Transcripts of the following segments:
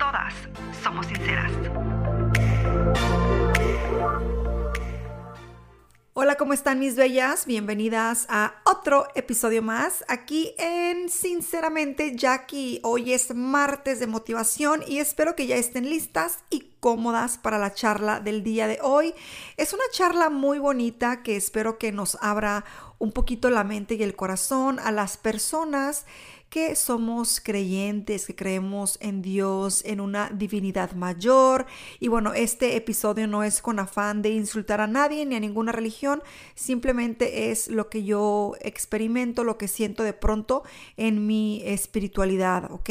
todas somos sinceras. Hola, ¿cómo están mis bellas? Bienvenidas a otro episodio más aquí en Sinceramente Jackie. Hoy es martes de motivación y espero que ya estén listas y cómodas para la charla del día de hoy. Es una charla muy bonita que espero que nos abra un poquito la mente y el corazón a las personas que somos creyentes, que creemos en Dios, en una divinidad mayor. Y bueno, este episodio no es con afán de insultar a nadie ni a ninguna religión, simplemente es lo que yo experimento, lo que siento de pronto en mi espiritualidad, ¿ok?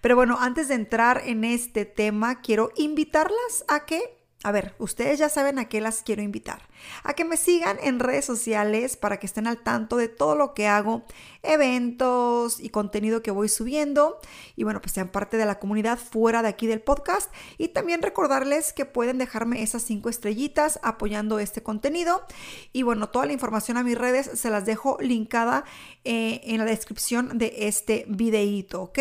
Pero bueno, antes de entrar en este tema, quiero invitarlas a que a ver, ustedes ya saben a qué las quiero invitar. A que me sigan en redes sociales para que estén al tanto de todo lo que hago, eventos y contenido que voy subiendo. Y bueno, pues sean parte de la comunidad fuera de aquí del podcast. Y también recordarles que pueden dejarme esas cinco estrellitas apoyando este contenido. Y bueno, toda la información a mis redes se las dejo linkada eh, en la descripción de este videíto, ¿ok?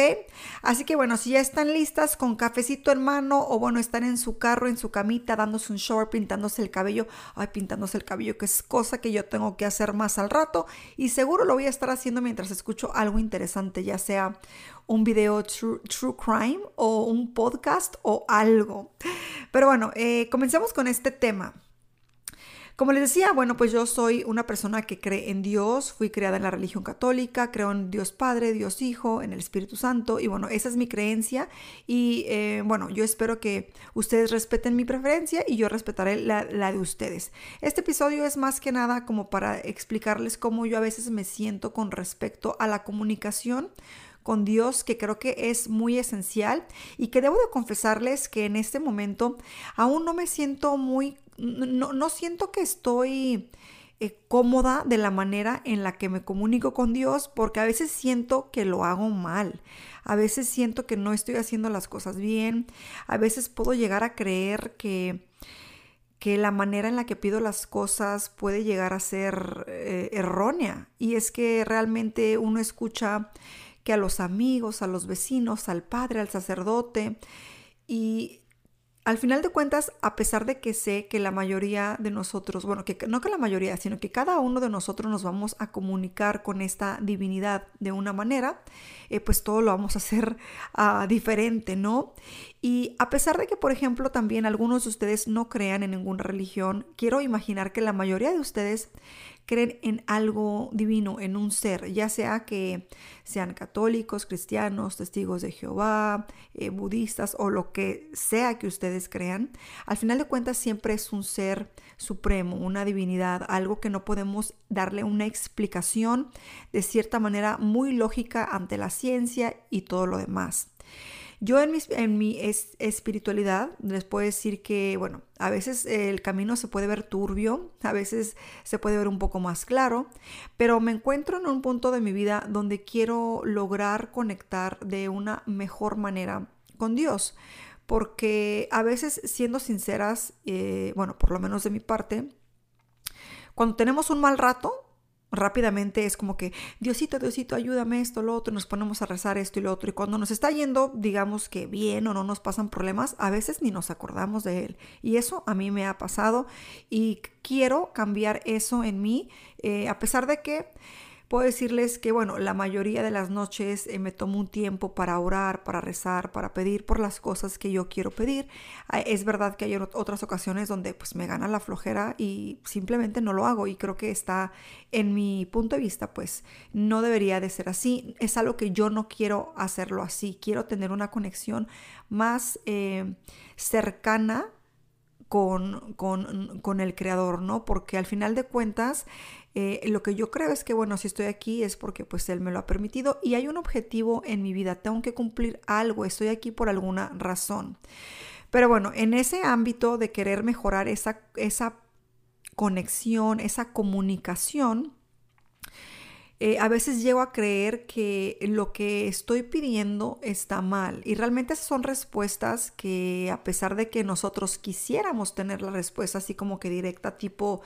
Así que bueno, si ya están listas con cafecito en mano o bueno, están en su carro, en su camita dándose un shower, pintándose el cabello. Ay, pintándose el cabello, que es cosa que yo tengo que hacer más al rato. Y seguro lo voy a estar haciendo mientras escucho algo interesante, ya sea un video true, crime o un podcast o algo. Pero bueno, eh, comencemos con este tema. Como les decía, bueno, pues yo soy una persona que cree en Dios, fui creada en la religión católica, creo en Dios Padre, Dios Hijo, en el Espíritu Santo, y bueno, esa es mi creencia, y eh, bueno, yo espero que ustedes respeten mi preferencia y yo respetaré la, la de ustedes. Este episodio es más que nada como para explicarles cómo yo a veces me siento con respecto a la comunicación con Dios que creo que es muy esencial y que debo de confesarles que en este momento aún no me siento muy no, siento que estoy eh, cómoda de la manera en la que me comunico con Dios porque a veces siento que lo hago mal. A veces siento que no estoy haciendo las cosas bien. A veces puedo llegar a creer que, que la manera en la que pido las cosas puede llegar a ser eh, errónea. Y es que realmente uno escucha que a los amigos, a los vecinos, al padre, al sacerdote, y al final de cuentas, a pesar de que sé que la mayoría de nosotros, bueno, que no que la mayoría, sino que cada uno de nosotros nos vamos a comunicar con esta divinidad de una manera, eh, pues todo lo vamos a hacer ah, diferente, ¿no? Y a pesar de que, por ejemplo, también algunos de ustedes no crean en ninguna religión, quiero imaginar que la mayoría de ustedes creen en algo divino, en un ser, ya sea que sean católicos, cristianos, testigos de Jehová, eh, budistas o lo que sea que ustedes crean, al final de cuentas siempre es un ser supremo, una divinidad, algo que no podemos darle una explicación de cierta manera muy lógica ante la ciencia y todo lo demás. Yo en, en mi espiritualidad les puedo decir que, bueno, a veces el camino se puede ver turbio, a veces se puede ver un poco más claro, pero me encuentro en un punto de mi vida donde quiero lograr conectar de una mejor manera con Dios. Porque a veces, siendo sinceras, eh, bueno, por lo menos de mi parte, cuando tenemos un mal rato, rápidamente es como que, Diosito, Diosito, ayúdame esto, lo otro, nos ponemos a rezar esto y lo otro. Y cuando nos está yendo, digamos que bien o no nos pasan problemas, a veces ni nos acordamos de él. Y eso a mí me ha pasado y quiero cambiar eso en mí, eh, a pesar de que Puedo decirles que, bueno, la mayoría de las noches eh, me tomo un tiempo para orar, para rezar, para pedir por las cosas que yo quiero pedir. Ah, es verdad que hay otras ocasiones donde pues me gana la flojera y simplemente no lo hago y creo que está en mi punto de vista pues no debería de ser así. Es algo que yo no quiero hacerlo así. Quiero tener una conexión más eh, cercana con, con, el creador, ¿no? Porque al final de cuentas, eh, lo que yo creo es que, bueno, si estoy aquí es porque pues él me lo ha permitido y hay un objetivo en mi vida, tengo que cumplir algo, estoy aquí por alguna razón. Pero bueno, en ese ámbito de querer mejorar esa, esa conexión, esa comunicación, eh, a veces llego a creer que lo que estoy pidiendo está mal. Y realmente son respuestas que a pesar de que nosotros quisiéramos tener la respuesta así como que directa, tipo,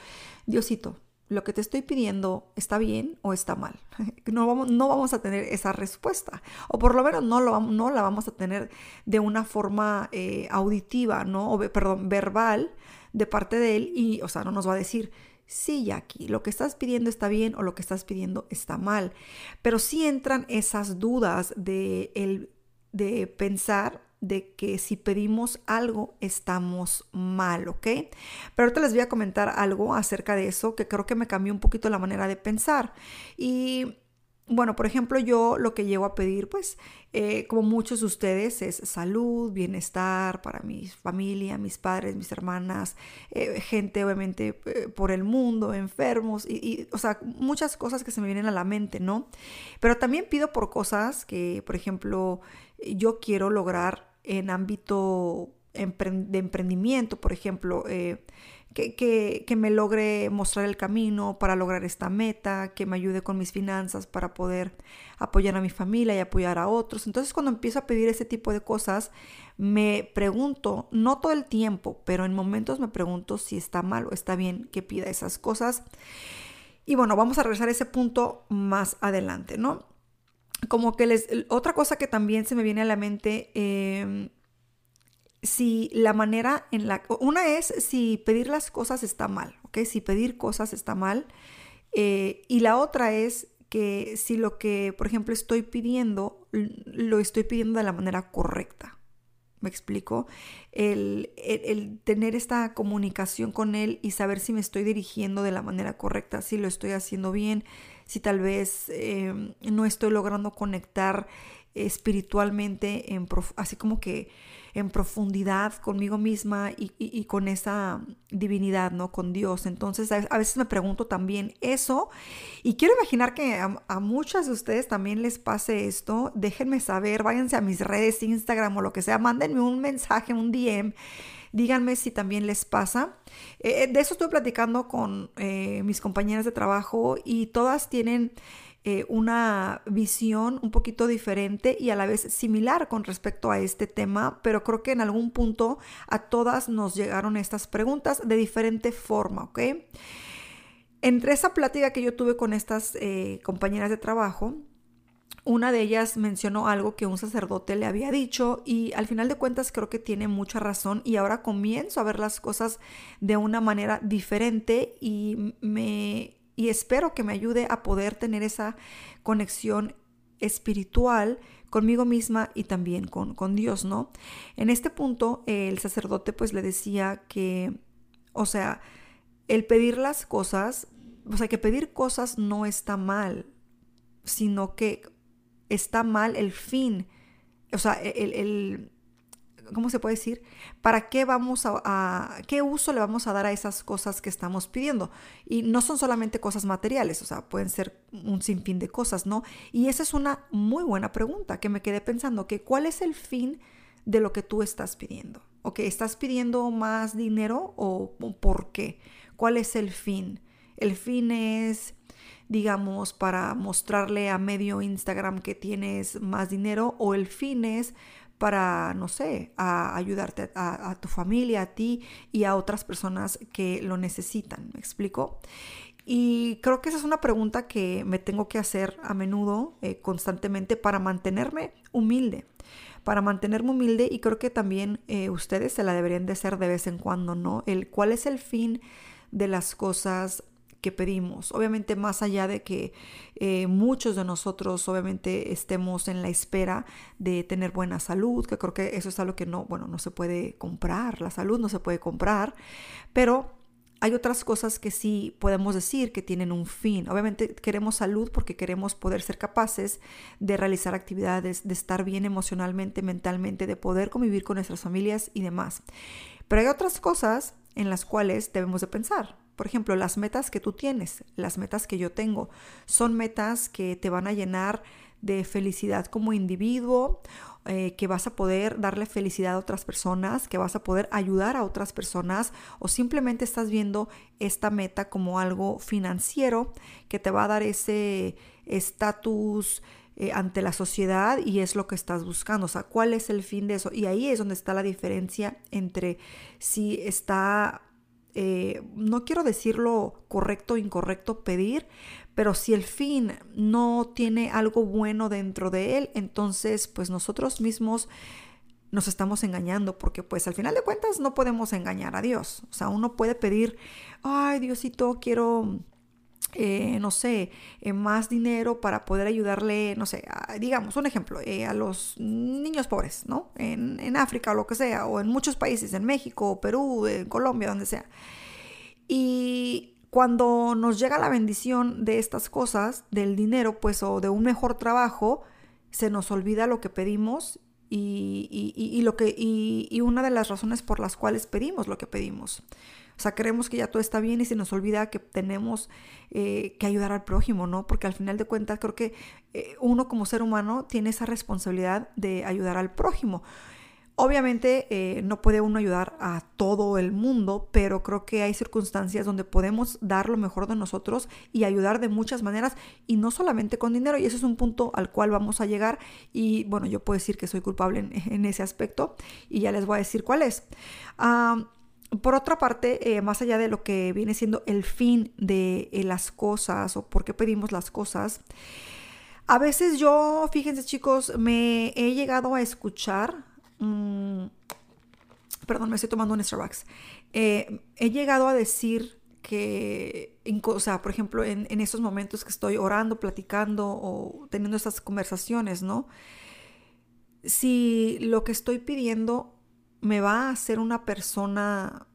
Diosito, lo que te estoy pidiendo está bien o está mal. No vamos, no vamos a tener esa respuesta. O por lo menos no, lo, no la vamos a tener de una forma eh, auditiva, ¿no? O, perdón, verbal de parte de él. Y, o sea, no nos va a decir, sí, Jackie, lo que estás pidiendo está bien o lo que estás pidiendo está mal. Pero sí entran esas dudas de, el, de pensar de que si pedimos algo estamos mal, ¿ok? Pero ahorita les voy a comentar algo acerca de eso que creo que me cambió un poquito la manera de pensar. Y bueno, por ejemplo, yo lo que llego a pedir, pues, eh, como muchos de ustedes, es salud, bienestar para mi familia, mis padres, mis hermanas, eh, gente obviamente eh, por el mundo, enfermos, y, y, o sea, muchas cosas que se me vienen a la mente, ¿no? Pero también pido por cosas que, por ejemplo, yo quiero lograr en ámbito de emprendimiento, por ejemplo, que, me logre mostrar el camino para lograr esta meta, que me ayude con mis finanzas para poder apoyar a mi familia y apoyar a otros. Entonces cuando empiezo a pedir ese tipo de cosas, me pregunto, no todo el tiempo, pero en momentos me pregunto si está mal o está bien que pida esas cosas. Y bueno, vamos a regresar a ese punto más adelante, ¿no? Como que les... Otra cosa que también se me viene a la mente... Eh, si la manera en la... Una es si pedir las cosas está mal, ¿ok? Si pedir cosas está mal. Eh, y la otra es que si lo que, por ejemplo, estoy pidiendo, lo estoy pidiendo de la manera correcta. ¿Me explico? El, tener esta comunicación con él y saber si me estoy dirigiendo de la manera correcta, si lo estoy haciendo bien, si tal vez eh, no estoy logrando conectar espiritualmente, en así como que en profundidad conmigo misma y, con esa divinidad, ¿no? Con Dios. Entonces a, veces me pregunto también eso y quiero imaginar que a, muchas de ustedes también les pase esto. Déjenme saber, váyanse a mis redes, Instagram o lo que sea, mándenme un mensaje, un DM. Díganme si también les pasa. Eh, de eso estoy platicando con eh, mis compañeras de trabajo y todas tienen eh, una visión un poquito diferente y a la vez similar con respecto a este tema, pero creo que en algún punto a todas nos llegaron estas preguntas de diferente forma, ¿ok? Entre esa plática que yo tuve con estas eh, compañeras de trabajo, una de ellas mencionó algo que un sacerdote le había dicho y al final de cuentas creo que tiene mucha razón y ahora comienzo a ver las cosas de una manera diferente y me y espero que me ayude a poder tener esa conexión espiritual conmigo misma y también con, con Dios, ¿no? En este punto el sacerdote pues le decía que, o sea, el pedir las cosas, o sea, que pedir cosas no está mal, sino que está mal el fin, o sea, el, ¿cómo se puede decir? ¿Para qué vamos a, qué uso le vamos a dar a esas cosas que estamos pidiendo? Y no son solamente cosas materiales, o sea, pueden ser un sinfín de cosas, ¿no? Y esa es una muy buena pregunta que me quedé pensando, que ¿cuál es el fin de lo que tú estás pidiendo? ¿O que estás pidiendo más dinero o por qué? ¿Cuál es el fin? El fin es digamos, para mostrarle a medio Instagram que tienes más dinero o el fin es para, no sé, a ayudarte a, tu familia, a ti y a otras personas que lo necesitan. ¿Me explico? Y creo que esa es una pregunta que me tengo que hacer a menudo, eh, constantemente, para mantenerme humilde. Para mantenerme humilde y creo que también eh, ustedes se la deberían de hacer de vez en cuando, ¿no? El cuál es el fin de las cosas que pedimos. Obviamente más allá de que eh, muchos de nosotros obviamente estemos en la espera de tener buena salud, que creo que eso es algo que no, bueno, no se puede comprar, la salud no se puede comprar, pero hay otras cosas que sí podemos decir que tienen un fin. Obviamente queremos salud porque queremos poder ser capaces de realizar actividades, de estar bien emocionalmente, mentalmente, de poder convivir con nuestras familias y demás. Pero hay otras cosas en las cuales debemos de pensar. Por ejemplo, las metas que tú tienes, las metas que yo tengo, son metas que te van a llenar de felicidad como individuo, eh, que vas a poder darle felicidad a otras personas, que vas a poder ayudar a otras personas o simplemente estás viendo esta meta como algo financiero que te va a dar ese estatus eh, ante la sociedad y es lo que estás buscando. O sea, ¿cuál es el fin de eso? Y ahí es donde está la diferencia entre si está, eh, no quiero decirlo correcto o incorrecto pedir, pero si el fin no tiene algo bueno dentro de él, entonces pues nosotros mismos nos estamos engañando, porque pues al final de cuentas no podemos engañar a Dios. O sea, uno puede pedir, ay Diosito, quiero eh, no sé, eh, más dinero para poder ayudarle, no sé, digamos, un ejemplo, eh, a los niños pobres, ¿no? En, en, África o lo que sea, o en muchos países, en México, Perú, en Colombia, donde sea. Y cuando nos llega la bendición de estas cosas, del dinero, pues, o de un mejor trabajo, se nos olvida lo que pedimos y, y, lo que, y una de las razones por las cuales pedimos lo que pedimos. O sea, creemos que ya todo está bien y se nos olvida que tenemos eh, que ayudar al prójimo, ¿no? Porque al final de cuentas creo que eh, uno como ser humano tiene esa responsabilidad de ayudar al prójimo. Obviamente eh, no puede uno ayudar a todo el mundo, pero creo que hay circunstancias donde podemos dar lo mejor de nosotros y ayudar de muchas maneras y no solamente con dinero. Y ese es un punto al cual vamos a llegar. Y bueno, yo puedo decir que soy culpable en, ese aspecto y ya les voy a decir cuál es. Ah, por otra parte, eh, más allá de lo que viene siendo el fin de eh, las cosas o por qué pedimos las cosas, a veces yo, fíjense chicos, me he llegado a escuchar, mm, perdón, me estoy tomando un Starbucks, eh, he llegado a decir que, o sea, por ejemplo, en, en estos momentos que estoy orando, platicando o teniendo estas conversaciones, ¿no? Si lo que estoy pidiendo me va a hacer una persona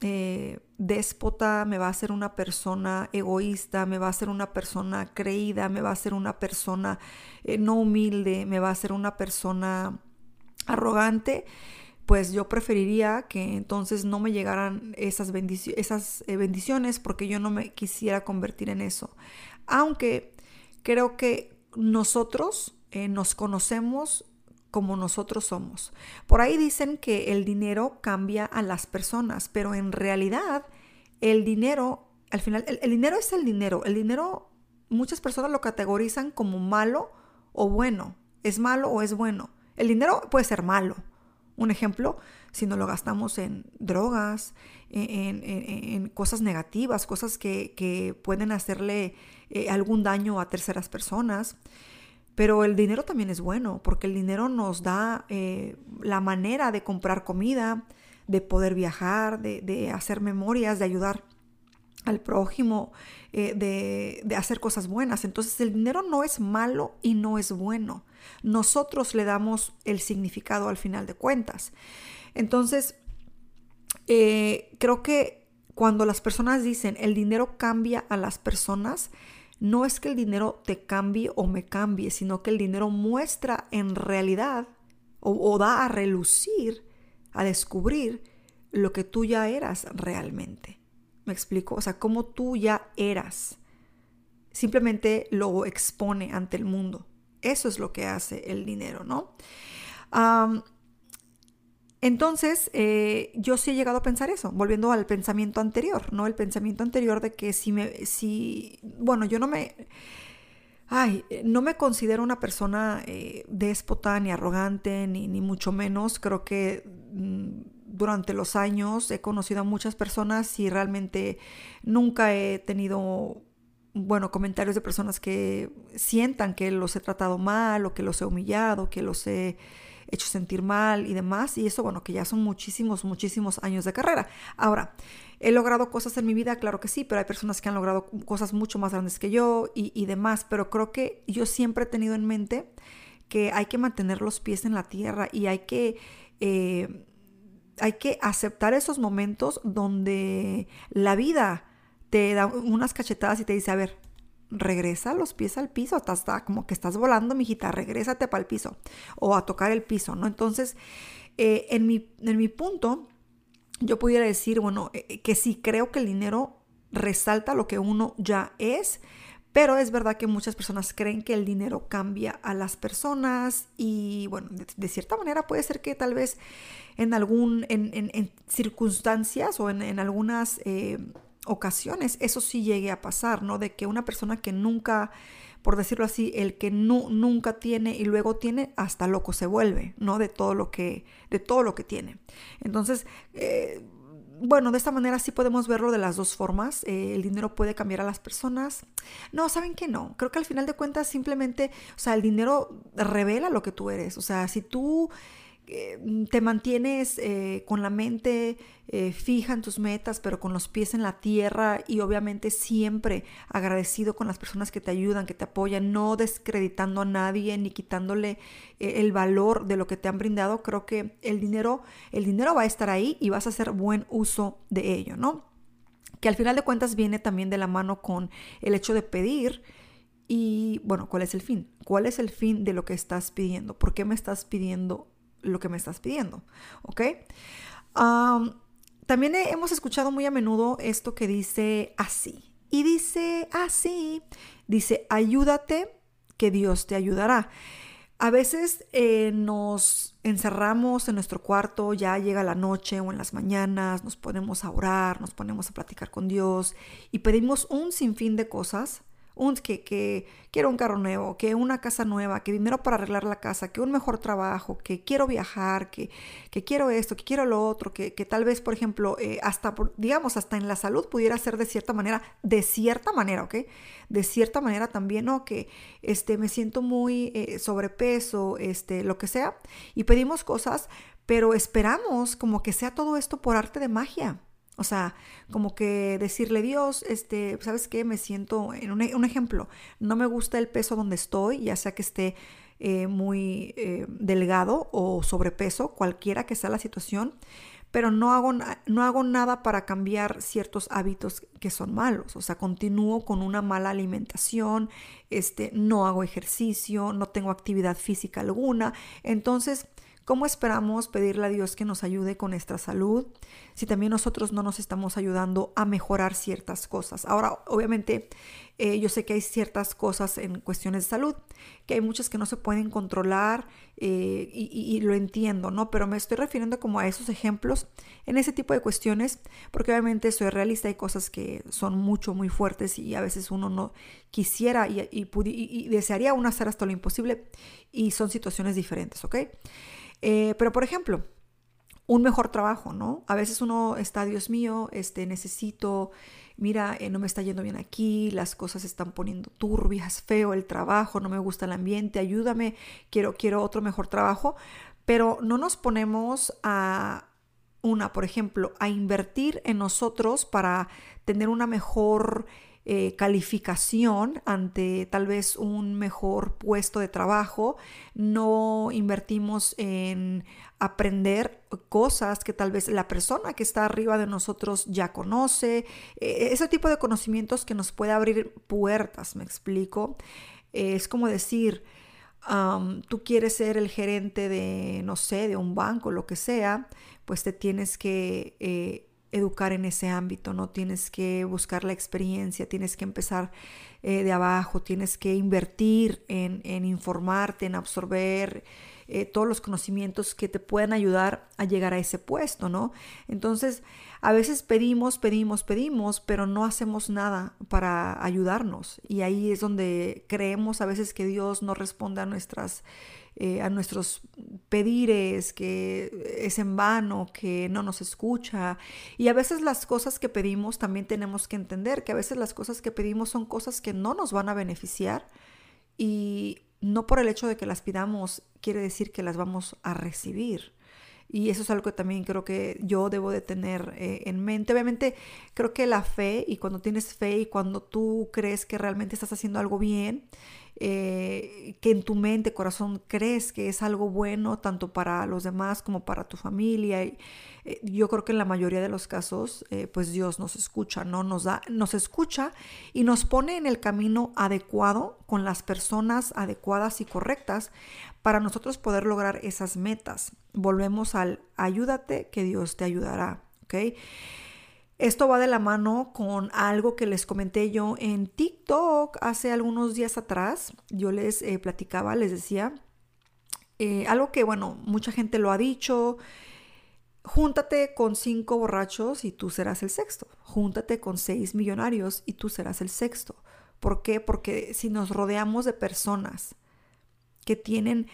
eh, déspota, me va a hacer una persona egoísta, me va a hacer una persona creída, me va a hacer una persona eh, no humilde, me va a hacer una persona arrogante, pues yo preferiría que entonces no me llegaran esas, esas eh, bendiciones porque yo no me quisiera convertir en eso. Aunque creo que nosotros nos conocemos como nosotros somos. Por ahí dicen que el dinero cambia a las personas, pero en realidad el dinero, al final, el, dinero es el dinero. El dinero, muchas personas lo categorizan como malo o bueno. Es malo o es bueno. El dinero puede ser malo. Un ejemplo, si no lo gastamos en drogas, en, cosas negativas, cosas que, pueden hacerle eh, algún daño a terceras personas. Pero el dinero también es bueno, porque el dinero nos da eh, la manera de comprar comida, de poder viajar, de, hacer memorias, de ayudar al prójimo, eh, de, de, hacer cosas buenas. Entonces el dinero no es malo y no es bueno. Nosotros le damos el significado al final de cuentas. Entonces, eh, creo que cuando las personas dicen el dinero cambia a las personas, no es que el dinero te cambie o me cambie, sino que el dinero muestra en realidad o, da a relucir, a descubrir lo que tú ya eras realmente. ¿Me explico? O sea, cómo tú ya eras. Simplemente lo expone ante el mundo. Eso es lo que hace el dinero, ¿no? Entonces, eh, yo sí he llegado a pensar eso, volviendo al pensamiento anterior, ¿no? El pensamiento anterior de que si me, si, bueno, yo no me, ay, no me considero una persona eh, déspota ni arrogante, ni, ni, mucho menos. Creo que mm, durante los años he conocido a muchas personas y realmente nunca he tenido bueno, comentarios de personas que sientan que los he tratado mal o que los he humillado, que los he hecho sentir mal y demás. Y eso, bueno, que ya son muchísimos, muchísimos años de carrera. Ahora, ¿he logrado cosas en mi vida? Claro que sí, pero hay personas que han logrado cosas mucho más grandes que yo y, demás. Pero creo que yo siempre he tenido en mente que hay que mantener los pies en la tierra y hay que... Eh, hay que aceptar esos momentos donde la vida te da unas cachetadas y te dice, a ver, regresa los pies al piso, hasta, como que estás volando, mijita, regrésate para el piso o a tocar el piso, ¿no? Entonces, eh, en, mi, en mi punto, yo pudiera decir, bueno, eh, que sí creo que el dinero resalta lo que uno ya es, pero es verdad que muchas personas creen que el dinero cambia a las personas y bueno, de, cierta manera puede ser que tal vez en algún, en, circunstancias o en, algunas eh, ocasiones eso sí llegue a pasar, ¿no? De que una persona que nunca, por decirlo así, el que nunca tiene y luego tiene, hasta loco se vuelve, ¿no? De todo lo que, de todo lo que tiene. Entonces, eh, bueno, de esta manera sí podemos verlo de las dos formas. Eh, el dinero puede cambiar a las personas. No, ¿saben que no? Creo que al final de cuentas simplemente, o sea, el dinero revela lo que tú eres. O sea, si tú te mantienes eh, con la mente eh, fija en tus metas, pero con los pies en la tierra y obviamente siempre agradecido con las personas que te ayudan, que te apoyan, no descreditando a nadie ni quitándole el valor de lo que te han brindado, creo que el dinero, el dinero va a estar ahí y vas a hacer buen uso de ello, ¿no? Que al final de cuentas viene también de la mano con el hecho de pedir. Y bueno, ¿cuál es el fin? ¿Cuál es el fin de lo que estás pidiendo? ¿Por qué me estás pidiendo lo que me estás pidiendo, ¿ok? también hemos escuchado muy a menudo esto que dice así. Y dice así, dice, ayúdate, que Dios te ayudará. A veces eh, nos encerramos en nuestro cuarto, ya llega la noche o en las mañanas, nos ponemos a orar, nos ponemos a platicar con Dios y pedimos un sinfín de cosas un, que, que, quiero un carro nuevo, que una casa nueva, que dinero para arreglar la casa, que un mejor trabajo, que quiero viajar, que, que quiero esto, que quiero lo otro, que, que tal vez, por ejemplo, eh, hasta, digamos, hasta en la salud pudiera ser de cierta manera, de cierta manera, ¿ok? De cierta manera también, ¿no? Que este, me siento muy eh, sobrepeso, este, lo que sea, y pedimos cosas, pero esperamos como que sea todo esto por arte de magia. O sea, como que decirle, Dios, este, ¿sabes qué? Me siento, en un, un ejemplo, no me gusta el peso donde estoy, ya sea que esté eh, muy eh, delgado o sobrepeso, cualquiera que sea la situación, pero no hago, no hago nada para cambiar ciertos hábitos que son malos. O sea, continúo con una mala alimentación, este, no hago ejercicio, no tengo actividad física alguna. Entonces, ¿Cómo esperamos pedirle a Dios que nos ayude con nuestra salud si también nosotros no nos estamos ayudando a mejorar ciertas cosas? Ahora, obviamente, eh, yo sé que hay ciertas cosas en cuestiones de salud, que hay muchas que no se pueden controlar eh, y, lo entiendo, ¿no? Pero me estoy refiriendo como a esos ejemplos en ese tipo de cuestiones, porque obviamente soy realista, hay cosas que son mucho, muy fuertes y a veces uno no quisiera y, y desearía aún hacer hasta lo imposible y son situaciones diferentes, ¿ok? Eh, pero por ejemplo, un mejor trabajo, ¿no? A veces uno está, Dios mío, este, necesito, mira, eh, no me está yendo bien aquí, las cosas se están poniendo turbias, feo el trabajo, no me gusta el ambiente, ayúdame, quiero, quiero otro mejor trabajo, pero no nos ponemos a una, por ejemplo, a invertir en nosotros para tener una mejor eh, calificación ante tal vez un mejor puesto de trabajo, no invertimos en aprender cosas que tal vez la persona que está arriba de nosotros ya conoce, eh, ese tipo de conocimientos que nos puede abrir puertas, me explico. es como decir, tú quieres ser el gerente de, no sé, de un banco, lo que sea, pues te tienes que... Eh, educar en ese ámbito, ¿no? Tienes que buscar la experiencia, tienes que empezar eh, de abajo, tienes que invertir en, informarte, en absorber eh, todos los conocimientos que te puedan ayudar a llegar a ese puesto, ¿no? Entonces, a veces pedimos, pedimos, pedimos, pero no hacemos nada para ayudarnos. Y ahí es donde creemos a veces que Dios no responde a nuestras eh, a nuestros pedires, que es en vano, que no nos escucha. Y a veces las cosas que pedimos también tenemos que entender que a veces las cosas que pedimos son cosas que no nos van a beneficiar y no por el hecho de que las pidamos quiere decir que las vamos a recibir. Y eso es algo que también creo que yo debo de tener eh, en mente. Obviamente creo que la fe y cuando tienes fe y cuando tú crees que realmente estás haciendo algo bien, eh, que en tu mente, corazón, crees que es algo bueno tanto para los demás como para tu familia. Y, eh, yo creo que en la mayoría de los casos, pues Dios nos escucha, ¿no? Nos, da, nos escucha y nos pone en el camino adecuado con las personas adecuadas y correctas para nosotros poder lograr esas metas. Volvemos al ayúdate que Dios te ayudará. Esto va de la mano con algo que les comenté yo en TikTok hace algunos días atrás. Yo les eh, platicaba, les decía, eh, algo que, bueno, mucha gente lo ha dicho. Júntate con cinco borrachos y tú serás el sexto. Júntate con seis millonarios y tú serás el sexto. ¿Por qué? Porque si nos rodeamos de personas que tienen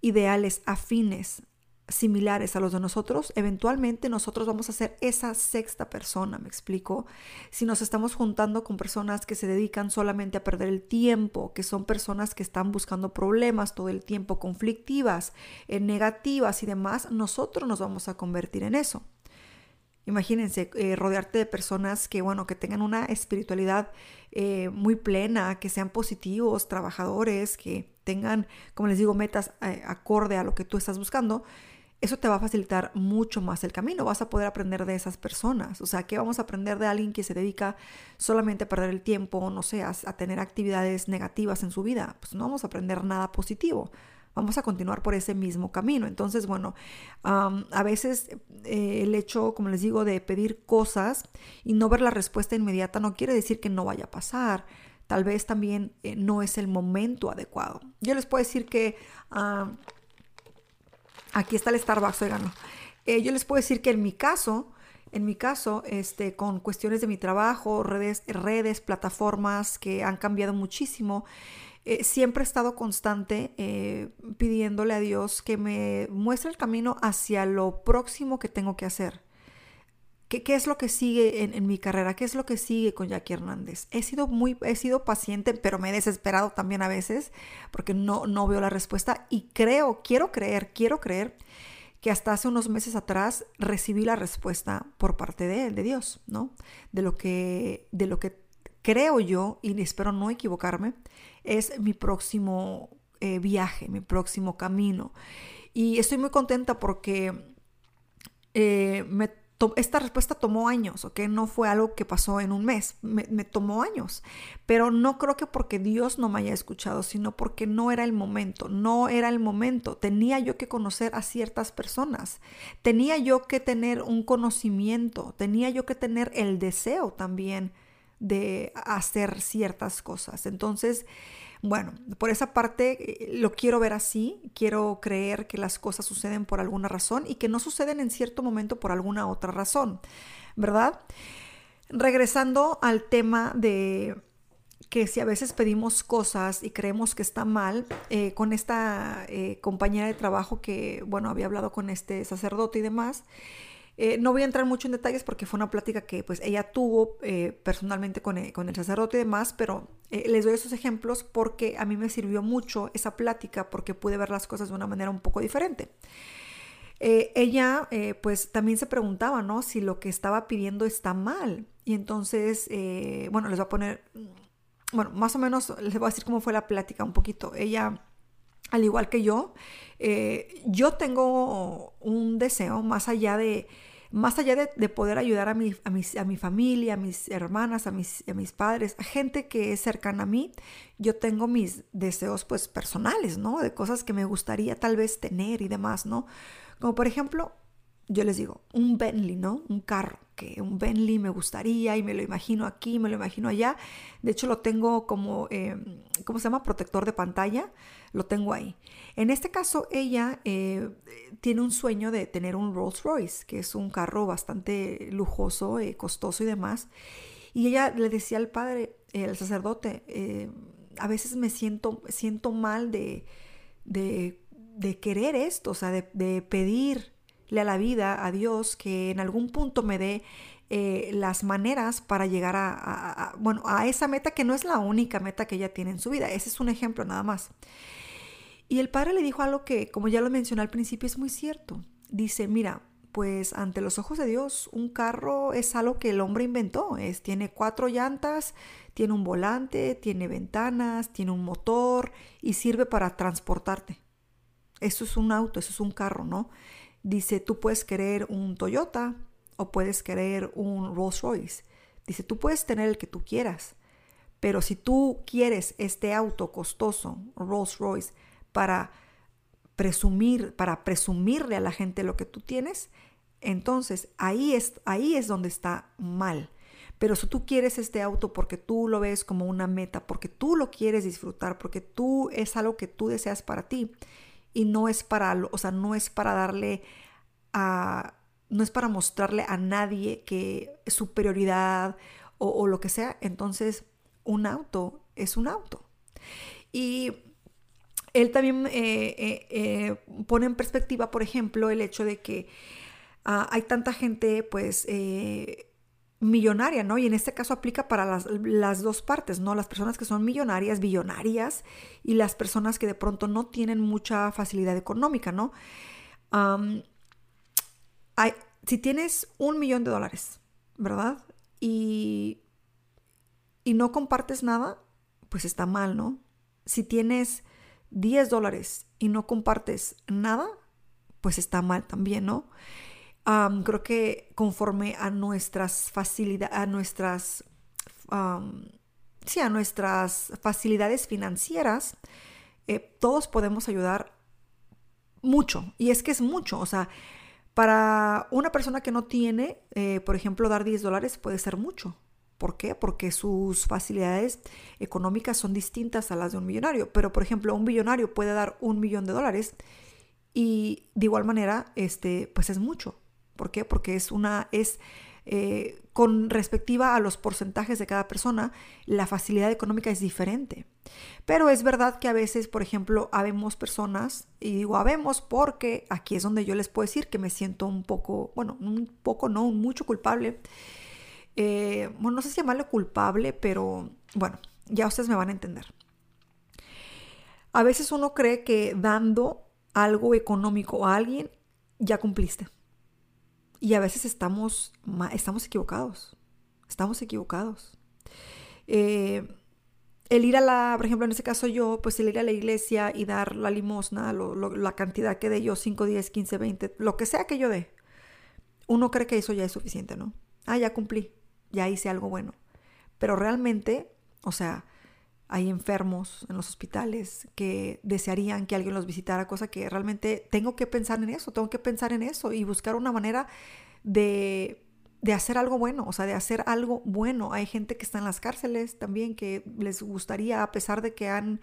ideales afines similares a los de nosotros, eventualmente nosotros vamos a ser esa sexta persona, me explico. Si nos estamos juntando con personas que se dedican solamente a perder el tiempo, que son personas que están buscando problemas todo el tiempo, conflictivas, eh, negativas y demás, nosotros nos vamos a convertir en eso. Imagínense eh, rodearte de personas que, bueno, que tengan una espiritualidad eh, muy plena, que sean positivos, trabajadores, que tengan, como les digo, metas acorde a lo que tú estás buscando eso te va a facilitar mucho más el camino. Vas a poder aprender de esas personas. O sea, ¿qué vamos a aprender de alguien que se dedica solamente a perder el tiempo, no sé, a, tener actividades negativas en su vida? Pues no vamos a aprender nada positivo. Vamos a continuar por ese mismo camino. Entonces, bueno, a veces eh, el hecho, como les digo, de pedir cosas y no ver la respuesta inmediata no quiere decir que no vaya a pasar. Tal vez también eh, no es el momento adecuado. Yo les puedo decir que Aquí está el Starbucks, oigan. Eh, yo les puedo decir que en mi caso, en mi caso, este, con cuestiones de mi trabajo, redes, redes plataformas que han cambiado muchísimo, eh, siempre he estado constante eh, pidiéndole a Dios que me muestre el camino hacia lo próximo que tengo que hacer. ¿Qué, qué es lo que sigue en, en, mi carrera? ¿Qué es lo que sigue con Jackie Hernández? He sido muy, he sido paciente, pero me he desesperado también a veces porque no, no veo la respuesta y creo, quiero creer, quiero creer que hasta hace unos meses atrás recibí la respuesta por parte de de Dios, ¿no? De lo que, de lo que creo yo, y espero no equivocarme, es mi próximo eh, viaje, mi próximo camino. Y estoy muy contenta porque eh, esta respuesta tomó años, ¿ok? No fue algo que pasó en un mes, me, tomó años. Pero no creo que porque Dios no me haya escuchado, sino porque no era el momento, no era el momento. Tenía yo que conocer a ciertas personas, tenía yo que tener un conocimiento, tenía yo que tener el deseo también de hacer ciertas cosas. Entonces, bueno, por esa parte eh, lo quiero ver así, quiero creer que las cosas suceden por alguna razón y que no suceden en cierto momento por alguna otra razón, ¿verdad? Regresando al tema de que si a veces pedimos cosas y creemos que está mal, eh, con esta eh, compañera de trabajo que, bueno, había hablado con este sacerdote y demás, eh, no voy a entrar mucho en detalles porque fue una plática que pues ella tuvo eh, personalmente con el, con el, sacerdote y demás, pero eh, les doy esos ejemplos porque a mí me sirvió mucho esa plática porque pude ver las cosas de una manera un poco diferente. ella pues también se preguntaba, ¿no? Si lo que estaba pidiendo está mal. Y entonces, bueno, les voy a poner, bueno, más o menos les voy a decir cómo fue la plática un poquito. Ella al igual que yo, yo tengo un deseo más allá de, más allá de, poder ayudar a mi, a, a mi familia, a mis hermanas, a mis, a mis padres, a gente que es cercana a mí, yo tengo mis deseos pues personales, ¿no? De cosas que me gustaría tal vez tener y demás, ¿no? Como por ejemplo, yo les digo, un Bentley, ¿no? Un carro, que un Bentley me gustaría y me lo imagino aquí, me lo imagino allá. De hecho, lo tengo como, eh, ¿cómo se llama? Protector de pantalla, lo tengo ahí. En este caso, ella eh, tiene un sueño de tener un Rolls Royce, que es un carro bastante lujoso, eh, costoso y demás. Y ella le decía al padre, el sacerdote, a veces me siento, siento mal de, de, de querer esto, o sea, de, de pedir a la vida, a Dios, que en algún punto me dé eh, las maneras para llegar a, bueno, a esa meta que no es la única meta que ella tiene en su vida. Ese es un ejemplo nada más. Y el padre le dijo algo que, como ya lo mencioné al principio, es muy cierto. Dice, mira, pues ante los ojos de Dios, un carro es algo que el hombre inventó. Es, tiene cuatro llantas, tiene un volante, tiene ventanas, tiene un motor y sirve para transportarte. Eso es un auto, eso es un carro, ¿no? Dice, tú puedes querer un Toyota o puedes querer un Rolls Royce. Dice, tú puedes tener el que tú quieras, pero si tú quieres este auto costoso, Rolls Royce, para presumir, para presumirle a la gente lo que tú tienes, Entonces, ahí es, ahí es donde está mal. Pero si tú quieres este auto porque tú lo ves como una meta, porque tú lo quieres disfrutar, porque tú es algo que tú deseas para ti y no es para, o sea, no es para darle a, no es para mostrarle a nadie que superioridad o, o lo que sea, entonces un auto es un auto. Y él también eh, eh, eh, pone en perspectiva, por ejemplo, el hecho de que ah, hay tanta gente, pues, millonaria, ¿no? Y en este caso aplica para las, dos partes, ¿no? Las personas que son millonarias, billonarias, y las personas que de pronto no tienen mucha facilidad económica, ¿no? si tienes un millón de dólares, ¿verdad? Y, y no compartes nada, pues está mal, ¿no? Si tienes 10 dólares y no compartes nada, pues está mal también, ¿no? Creo que conforme a nuestras facilidades, a nuestras, sí, a nuestras facilidades financieras, eh, todos podemos ayudar mucho. Y es que es mucho, o sea, para una persona que no tiene, eh, por ejemplo, dar 10 dólares puede ser mucho. ¿Por qué? Porque sus facilidades económicas son distintas a las de un millonario. Pero, por ejemplo, un millonario puede dar un millón de dólares y de igual manera, este, pues es mucho. ¿Por qué? Porque es una, es eh, con respectiva a los porcentajes de cada persona, la facilidad económica es diferente. Pero es verdad que a veces, por ejemplo, habemos personas, y digo habemos porque aquí es donde yo les puedo decir que me siento un poco, bueno, un poco no, mucho culpable eh, bueno, no sé si llamarlo culpable, pero bueno, ya ustedes me van a entender. A veces uno cree que dando algo económico a alguien, ya cumpliste. Y a veces estamos, estamos equivocados. Estamos equivocados. Eh, el ir a la, por ejemplo, en ese caso yo, pues el ir a la iglesia y dar la limosna, la cantidad que dé yo, 5, 10, 15, 20, lo que sea que yo dé, uno cree que eso ya es suficiente, ¿no? Ah, ya cumplí ya hice algo bueno. Pero realmente, o sea, hay enfermos en los hospitales que desearían que alguien los visitara, cosa que realmente tengo que pensar en eso, tengo que pensar en eso y buscar una manera de, de hacer algo bueno, o sea, de hacer algo bueno. Hay gente que está en las cárceles también que les gustaría, a pesar de que han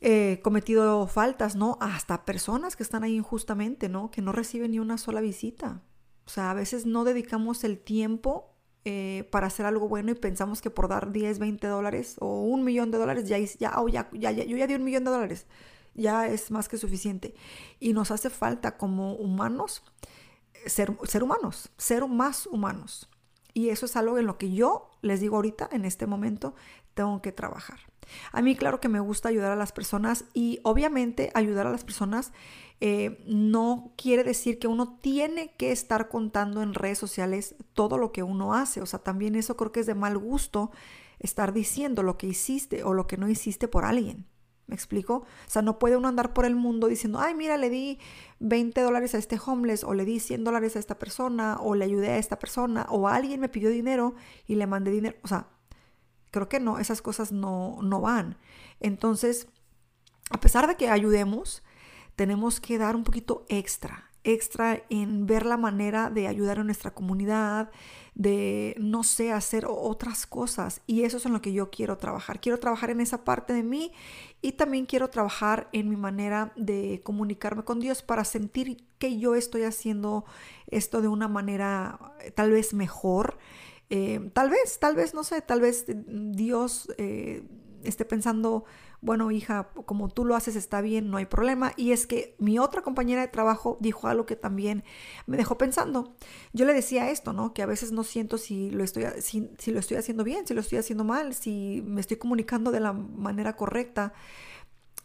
eh, cometido faltas, ¿no? Hasta personas que están ahí injustamente, ¿no? Que no reciben ni una sola visita. O sea, a veces no dedicamos el tiempo eh, para hacer algo bueno y pensamos que por dar 10, 20 dólares o un millón de dólares ya, ya, oh, ya, ya, ya, yo ya di un millón de dólares, ya es más que suficiente. Y nos hace falta como humanos ser, ser humanos, ser más humanos. Y eso es algo en lo que yo les digo ahorita, en este momento, tengo que trabajar. A mí claro que me gusta ayudar a las personas y obviamente ayudar a las personas eh, no quiere decir que uno tiene que estar contando en redes sociales todo lo que uno hace. O sea, también eso creo que es de mal gusto estar diciendo lo que hiciste o lo que no hiciste por alguien. ¿Me explico? O sea, no puede uno andar por el mundo diciendo, ay, mira, le di 20 dólares a este homeless, o le di 100 dólares a esta persona, o le ayudé a esta persona, o alguien me pidió dinero y le mandé dinero. O sea, creo que no, esas cosas no, no van. Entonces, a pesar de que ayudemos, tenemos que dar un poquito extra, extra en ver la manera de ayudar a nuestra comunidad, de, no sé, hacer otras cosas. Y eso es en lo que yo quiero trabajar. Quiero trabajar en esa parte de mí y también quiero trabajar en mi manera de comunicarme con Dios para sentir que yo estoy haciendo esto de una manera eh, tal vez mejor. Eh, tal vez, tal vez, no sé, tal vez Dios eh, esté pensando bueno, hija, como tú lo haces está bien, no hay problema. Y es que mi otra compañera de trabajo dijo algo que también me dejó pensando. Yo le decía esto, ¿no? Que a veces no siento si lo estoy, si, lo estoy haciendo bien, si lo estoy haciendo mal, si me estoy comunicando de la manera correcta.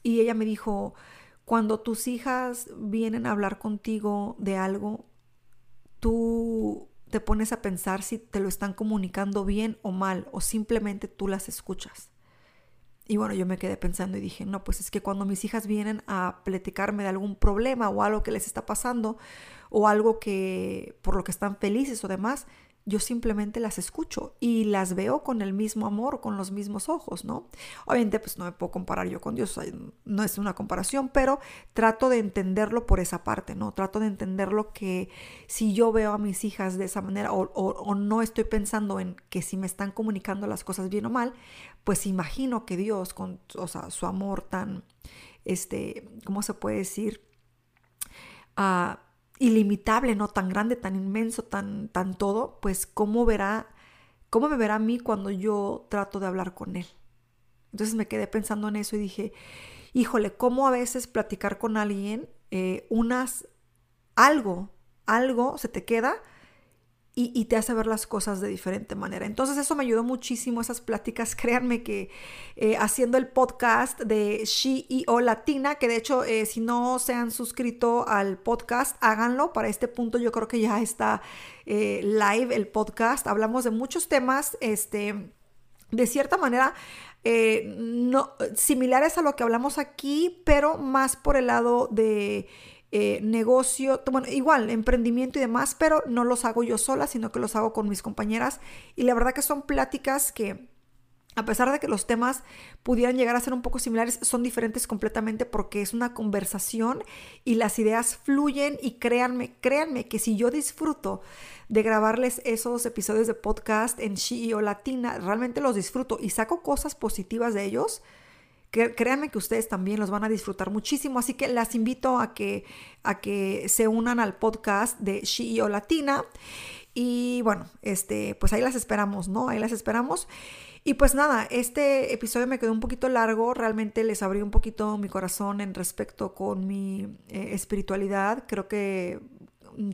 Y ella me dijo, cuando tus hijas vienen a hablar contigo de algo, tú te pones a pensar si te lo están comunicando bien o mal, o simplemente tú las escuchas. Y bueno, yo me quedé pensando y dije, no, pues es que cuando mis hijas vienen a platicarme de algún problema o algo que les está pasando o algo que por lo que están felices o demás, yo simplemente las escucho y las veo con el mismo amor, con los mismos ojos, ¿no? Obviamente, pues no me puedo comparar yo con Dios, no es una comparación, pero trato de entenderlo por esa parte, ¿no? Trato de entenderlo que si yo veo a mis hijas de esa manera o, no estoy pensando en que si me están comunicando las cosas bien o mal, pues imagino que Dios, con su amor tan, este, ¿cómo se puede decir? Ah, ilimitable, no tan grande, tan inmenso, tan, tan todo, pues cómo verá, cómo me verá a mí cuando yo trato de hablar con él. Entonces me quedé pensando en eso y dije, híjole, cómo a veces platicar con alguien, eh, unas, algo, algo se te queda y, te hace ver las cosas de diferente manera. Entonces eso me ayudó muchísimo, esas pláticas. Créanme que eh, haciendo el podcast de CEO Latina, que de hecho eh, si no se han suscrito al podcast, háganlo. Para este punto yo creo que ya está eh, live el podcast. Hablamos de muchos temas, este, de cierta manera. no, similares a lo que hablamos aquí, pero más por el lado de eh, negocio, bueno, igual, emprendimiento y demás, pero no los hago yo sola, sino que los hago con mis compañeras. Y la verdad que son pláticas que, a pesar de que los temas pudieran llegar a ser un poco similares, son diferentes completamente porque es una conversación y las ideas fluyen y créanme, créanme que si yo disfruto de grabarles esos episodios de podcast en o Latina, realmente los disfruto y saco cosas positivas de ellos créanme que ustedes también los van a disfrutar muchísimo, así que las invito a que, a que se unan al podcast de CEO Latina. Y bueno, este, pues ahí las esperamos, ¿no? Ahí las esperamos. Y pues nada, este episodio me quedó un poquito largo, realmente les abrí un poquito mi corazón en respecto con mi eh, espiritualidad. Creo que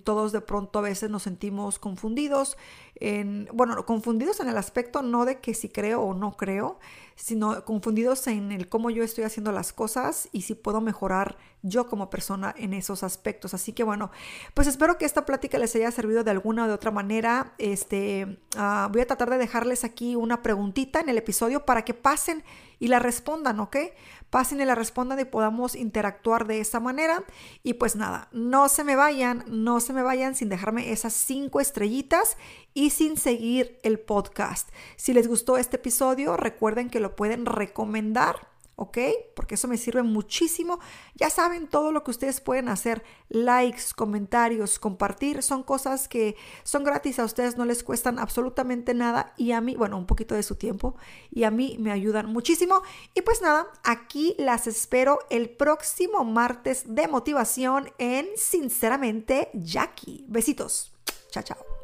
todos de pronto a veces nos sentimos confundidos, en, bueno, confundidos en el aspecto no de que si creo o no creo, sino confundidos en el cómo yo estoy haciendo las cosas y si puedo mejorar yo como persona en esos aspectos. Así que bueno, pues espero que esta plática les haya servido de alguna o de otra manera. Este, ah, voy a tratar de dejarles aquí una preguntita en el episodio para que pasen y la respondan, ¿ok? Pasen y la respondan y podamos interactuar de esa manera. Y pues nada, no se me vayan, no se me vayan sin dejarme esas cinco estrellitas y sin seguir el podcast. Si les gustó este episodio, recuerden que lo pueden recomendar ¿ok? Porque eso me sirve muchísimo. Ya saben todo lo que ustedes pueden hacer, likes, comentarios, compartir, son cosas que son gratis a ustedes, no les cuestan absolutamente nada y a mí, bueno, un poquito de su tiempo y a mí me ayudan muchísimo. Y pues nada, aquí las espero el próximo martes de motivación en Sinceramente Jackie. Besitos. Chao, chao.